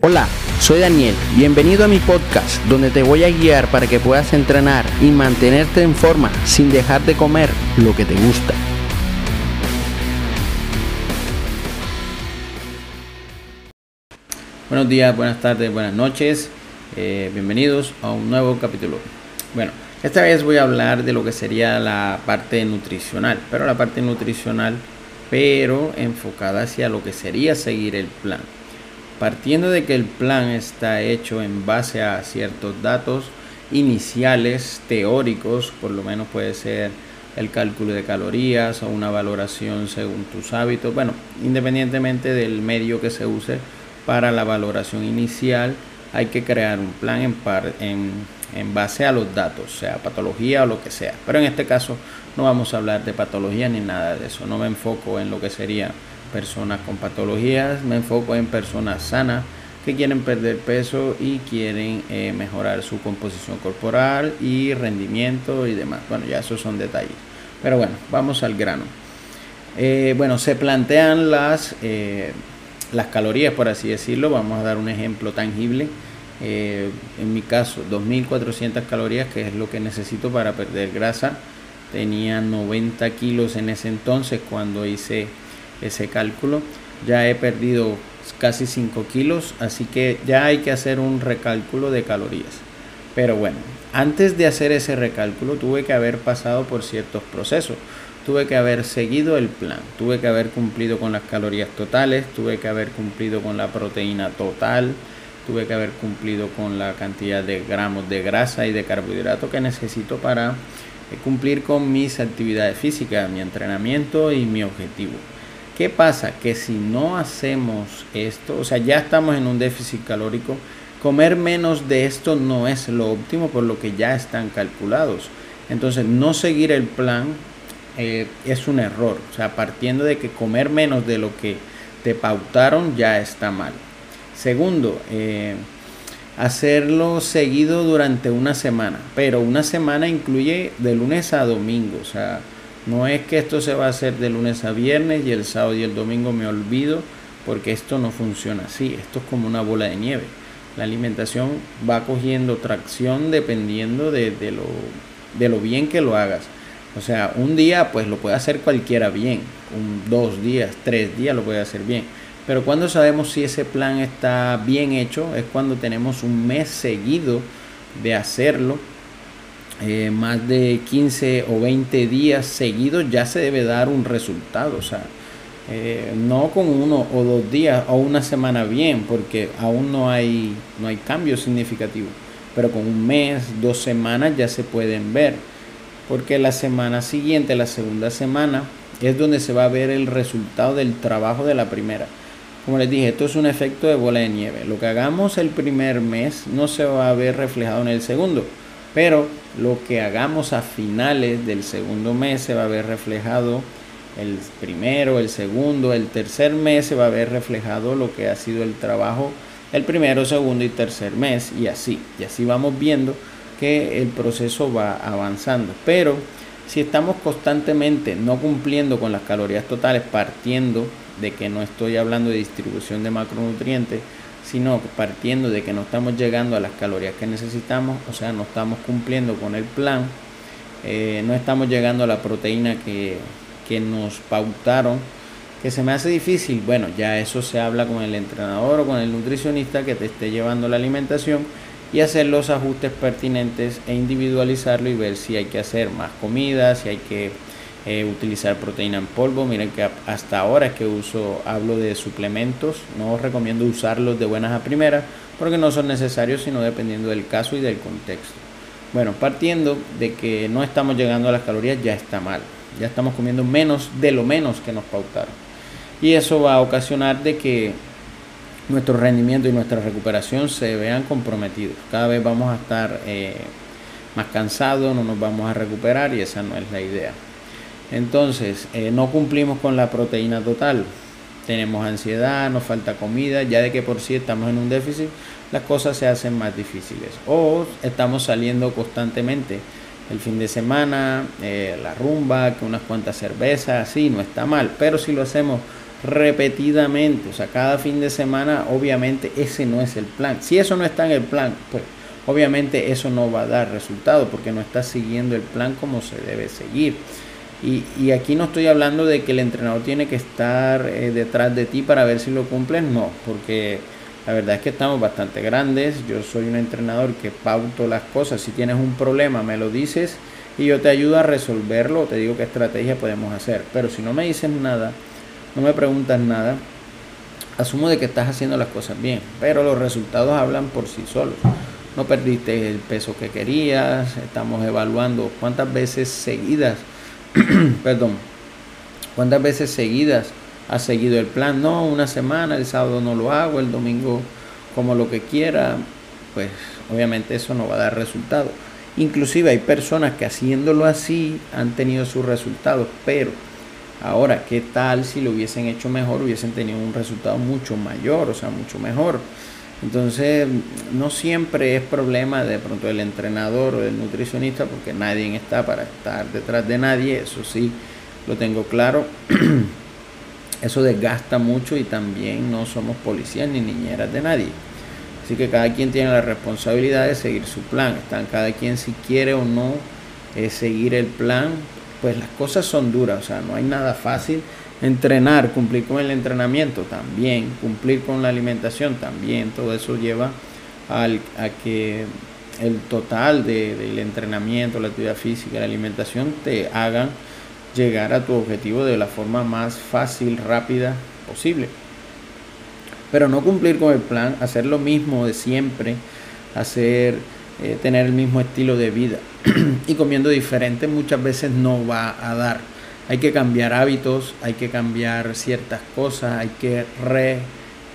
Hola, soy Daniel, bienvenido a mi podcast donde te voy a guiar para que puedas entrenar y mantenerte en forma sin dejar de comer lo que te gusta. Buenos días, buenas tardes, buenas noches, eh, bienvenidos a un nuevo capítulo. Bueno, esta vez voy a hablar de lo que sería la parte nutricional, pero la parte nutricional, pero enfocada hacia lo que sería seguir el plan. Partiendo de que el plan está hecho en base a ciertos datos iniciales, teóricos, por lo menos puede ser el cálculo de calorías o una valoración según tus hábitos, bueno, independientemente del medio que se use para la valoración inicial, hay que crear un plan en, en, base a los datos, sea patología o lo que sea. Pero en este caso no vamos a hablar de patología ni nada de eso, no me enfoco en lo que sería personas con patologías, me enfoco en personas sanas que quieren perder peso y quieren eh, mejorar su composición corporal y rendimiento y demás. Bueno, ya esos son detalles. Pero bueno, vamos al grano. Eh, bueno, se plantean las, eh, las calorías, por así decirlo. Vamos a dar un ejemplo tangible. en mi caso, 2.400 calorías, que es lo que necesito para perder grasa. Tenía 90 kilos en ese entonces cuando hice ese cálculo. Ya he perdido casi 5 kilos, así que ya hay que hacer un recálculo de calorías. Pero bueno, antes de hacer ese recálculo tuve que haber pasado por ciertos procesos. Tuve que haber seguido el plan, tuve que haber cumplido con las calorías totales, tuve que haber cumplido con la proteína total, tuve que haber cumplido con la cantidad de gramos de grasa y de carbohidrato que necesito para eh, cumplir con mis actividades físicas, mi entrenamiento y mi objetivo. ¿Qué pasa? Que si no hacemos esto, o sea, ya estamos en un déficit calórico, comer menos de esto no es lo óptimo por lo que ya están calculados. Entonces, no seguir el plan eh, es un error. O sea, partiendo de que comer menos de lo que te pautaron ya está mal. Segundo, eh, hacerlo seguido durante una semana, pero una semana incluye de lunes a domingo, o sea, no es que esto se va a hacer de lunes a viernes y el sábado y el domingo me olvido, porque esto no funciona así. Esto es como una bola de nieve. La alimentación va cogiendo tracción dependiendo de, lo, de lo bien que lo hagas. O sea, un día pues lo puede hacer cualquiera bien, un, dos días, tres días lo puede hacer bien. Pero cuando sabemos si ese plan está bien hecho es cuando tenemos un mes seguido de hacerlo eh, más de 15 o 20 días seguidos ya se debe dar un resultado. O sea, eh, no con uno o dos días o una semana bien, porque aún no hay, no hay cambio significativo. Pero con un mes, dos semanas ya se pueden ver. Porque la semana siguiente, la segunda semana, es donde se va a ver el resultado del trabajo de la primera. Como les dije, esto es un efecto de bola de nieve. Lo que hagamos el primer mes no se va a ver reflejado en el segundo pero lo que hagamos a finales del segundo mes se va a ver reflejado el primero, el segundo, el tercer mes se va a ver reflejado lo que ha sido el trabajo el primero, segundo y tercer mes y así. Y así vamos viendo que el proceso va avanzando. Pero si estamos constantemente no cumpliendo con las calorías totales, partiendo de que no estoy hablando de distribución de macronutrientes, sino partiendo de que no estamos llegando a las calorías que necesitamos, o sea, no estamos cumpliendo con el plan, eh, no estamos llegando a la proteína que, que nos pautaron, que se me hace difícil, bueno, ya eso se habla con el entrenador o con el nutricionista que te esté llevando la alimentación y hacer los ajustes pertinentes e individualizarlo y ver si hay que hacer más comida, si hay que eh, utilizar proteína en polvo. Miren que hasta ahora que uso, hablo de suplementos. No os recomiendo usarlos de buenas a primeras porque no son necesarios, sino dependiendo del caso y del contexto. Bueno, partiendo de que no estamos llegando a las calorías, ya está mal. Ya estamos comiendo menos de lo menos que nos pautaron. Y eso va a ocasionar de que nuestro rendimiento y nuestra recuperación se vean comprometidos. Cada vez vamos a estar eh, más cansados, no nos vamos a recuperar y esa no es la idea. Entonces, eh, no cumplimos con la proteína total. Tenemos ansiedad, nos falta comida, ya de que por sí estamos en un déficit, las cosas se hacen más difíciles. O estamos saliendo constantemente el fin de semana, eh, la rumba, que unas cuantas cervezas, sí, no está mal. Pero si lo hacemos repetidamente, o sea, cada fin de semana, obviamente ese no es el plan. Si eso no está en el plan, pues obviamente eso no va a dar resultado porque no estás siguiendo el plan como se debe seguir. Y, aquí no estoy hablando de que el entrenador tiene que estar eh, detrás de ti para ver si lo cumples, no, porque la verdad es que estamos bastante grandes, yo soy un entrenador que pauto las cosas, si tienes un problema me lo dices y yo te ayudo a resolverlo, te digo qué estrategia podemos hacer, pero si no me dices nada, no me preguntas nada, asumo de que estás haciendo las cosas bien, pero los resultados hablan por sí solos. No perdiste el peso que querías, estamos evaluando cuántas veces seguidas perdón, ¿cuántas veces seguidas has seguido el plan? No, una semana, el sábado no lo hago, el domingo como lo que quiera, pues obviamente eso no va a dar resultado. Inclusive hay personas que haciéndolo así han tenido sus resultados, pero ahora, ¿qué tal si lo hubiesen hecho mejor? Hubiesen tenido un resultado mucho mayor, o sea, mucho mejor. Entonces, no siempre es problema de pronto del entrenador o del nutricionista, porque nadie está para estar detrás de nadie, eso sí, lo tengo claro. Eso desgasta mucho y también no somos policías ni niñeras de nadie. Así que cada quien tiene la responsabilidad de seguir su plan. Están cada quien si quiere o no eh, seguir el plan. Pues las cosas son duras, o sea, no hay nada fácil. Entrenar, cumplir con el entrenamiento también, cumplir con la alimentación también, todo eso lleva al, a que el total del entrenamiento, la actividad física, la alimentación te hagan llegar a tu objetivo de la forma más fácil, rápida posible. Pero no cumplir con el plan, hacer lo mismo de siempre, hacer, eh, tener el mismo estilo de vida y comiendo diferente muchas veces no va a dar hay que cambiar hábitos, hay que cambiar ciertas cosas, hay que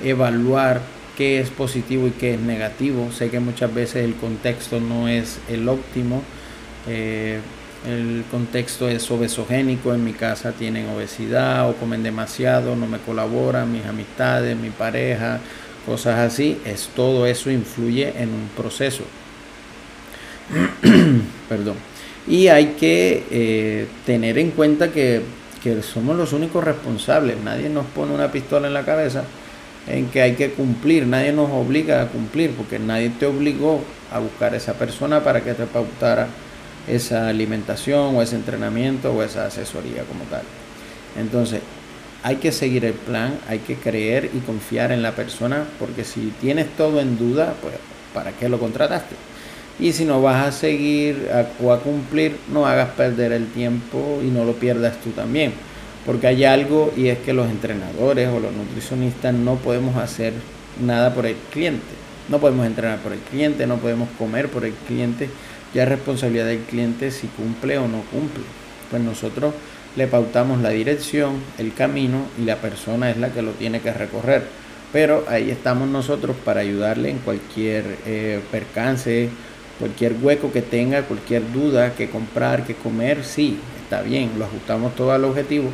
reevaluar qué es positivo y qué es negativo. Sé que muchas veces el contexto no es el óptimo. Eh, el contexto es obesogénico, en mi casa tienen obesidad o comen demasiado, no me colaboran, mis amistades, mi pareja, cosas así. Es todo eso influye en un proceso. Perdón. Y hay que eh, tener en cuenta que, somos los únicos responsables. Nadie nos pone una pistola en la cabeza en que hay que cumplir. Nadie nos obliga a cumplir porque nadie te obligó a buscar a esa persona para que te pautara esa alimentación o ese entrenamiento o esa asesoría como tal. Entonces, hay que seguir el plan, hay que creer y confiar en la persona porque si tienes todo en duda, pues ¿para qué lo contrataste? Y si no vas a seguir o a cumplir, no hagas perder el tiempo y no lo pierdas tú también. Porque hay algo y es que los entrenadores o los nutricionistas no podemos hacer nada por el cliente. No podemos entrenar por el cliente, no podemos comer por el cliente. Ya es responsabilidad del cliente si cumple o no cumple. Pues nosotros le pautamos la dirección, el camino y la persona es la que lo tiene que recorrer. Pero ahí estamos nosotros para ayudarle en cualquier eh, percance Cualquier hueco que tenga, cualquier duda que comprar, que comer, sí, está bien, lo ajustamos todo al objetivo,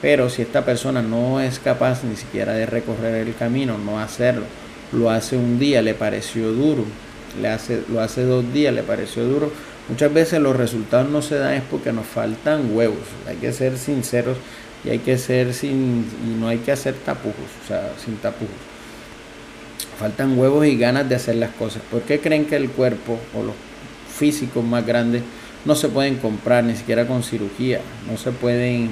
pero si esta persona no es capaz ni siquiera de recorrer el camino, no hacerlo, lo hace un día, le pareció duro, le hace, lo hace dos días, le pareció duro, muchas veces los resultados no se dan es porque nos faltan huevos, hay que ser sinceros y hay que ser sin, y no hay que hacer tapujos, o sea, sin tapujos faltan huevos y ganas de hacer las cosas. ¿Por qué creen que el cuerpo o los físicos más grandes no se pueden comprar ni siquiera con cirugía? No se pueden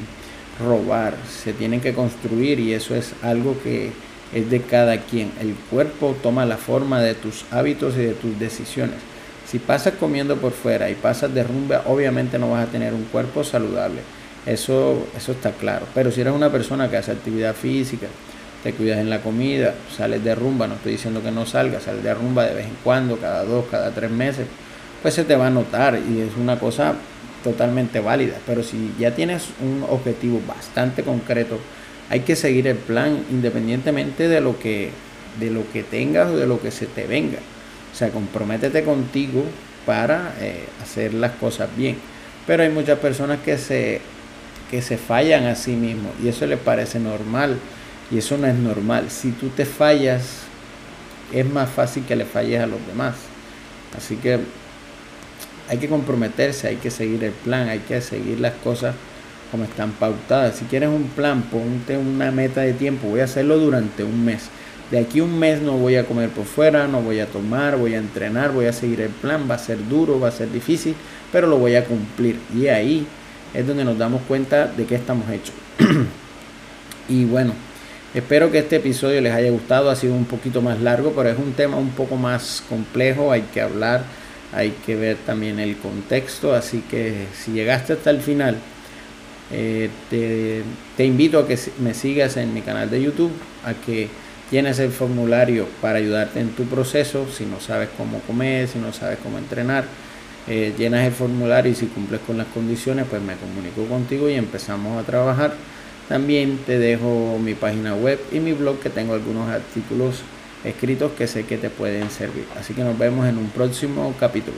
robar, se tienen que construir y eso es algo que es de cada quien. El cuerpo toma la forma de tus hábitos y de tus decisiones. Si pasas comiendo por fuera y pasas de rumba, obviamente no vas a tener un cuerpo saludable. Eso, eso está claro. Pero si eres una persona que hace actividad física, te cuidas en la comida, sales de rumba, no estoy diciendo que no salgas, sales de rumba de vez en cuando, cada dos, cada tres meses, pues se te va a notar y es una cosa totalmente válida. Pero si ya tienes un objetivo bastante concreto, hay que seguir el plan independientemente de lo que, de lo que tengas o de lo que se te venga. O sea, comprométete contigo para eh, hacer las cosas bien. Pero hay muchas personas que se, que se fallan a sí mismos y eso les parece normal y eso no es normal. Si tú te fallas, es más fácil que le falles a los demás. Así que hay que comprometerse, hay que seguir el plan, hay que seguir las cosas como están pautadas. Si quieres un plan, ponte una meta de tiempo. Voy a hacerlo durante un mes. De aquí un mes no voy a comer por fuera, no voy a tomar, voy a entrenar, voy a seguir el plan. Va a ser duro, va a ser difícil, pero lo voy a cumplir. Y ahí es donde nos damos cuenta de que estamos hechos. y bueno, espero que este episodio les haya gustado. Ha sido un poquito más largo, pero es un tema un poco más complejo. Hay que hablar, hay que ver también el contexto. Así que si llegaste hasta el final, eh, te, invito a que me sigas en mi canal de YouTube, a que llenes el formulario para ayudarte en tu proceso. Si no sabes cómo comer, si no sabes cómo entrenar eh, llenas el formulario y si cumples con las condiciones, pues me comunico contigo y empezamos a trabajar. También te dejo mi página web y mi blog que tengo algunos artículos escritos que sé que te pueden servir. Así que nos vemos en un próximo capítulo.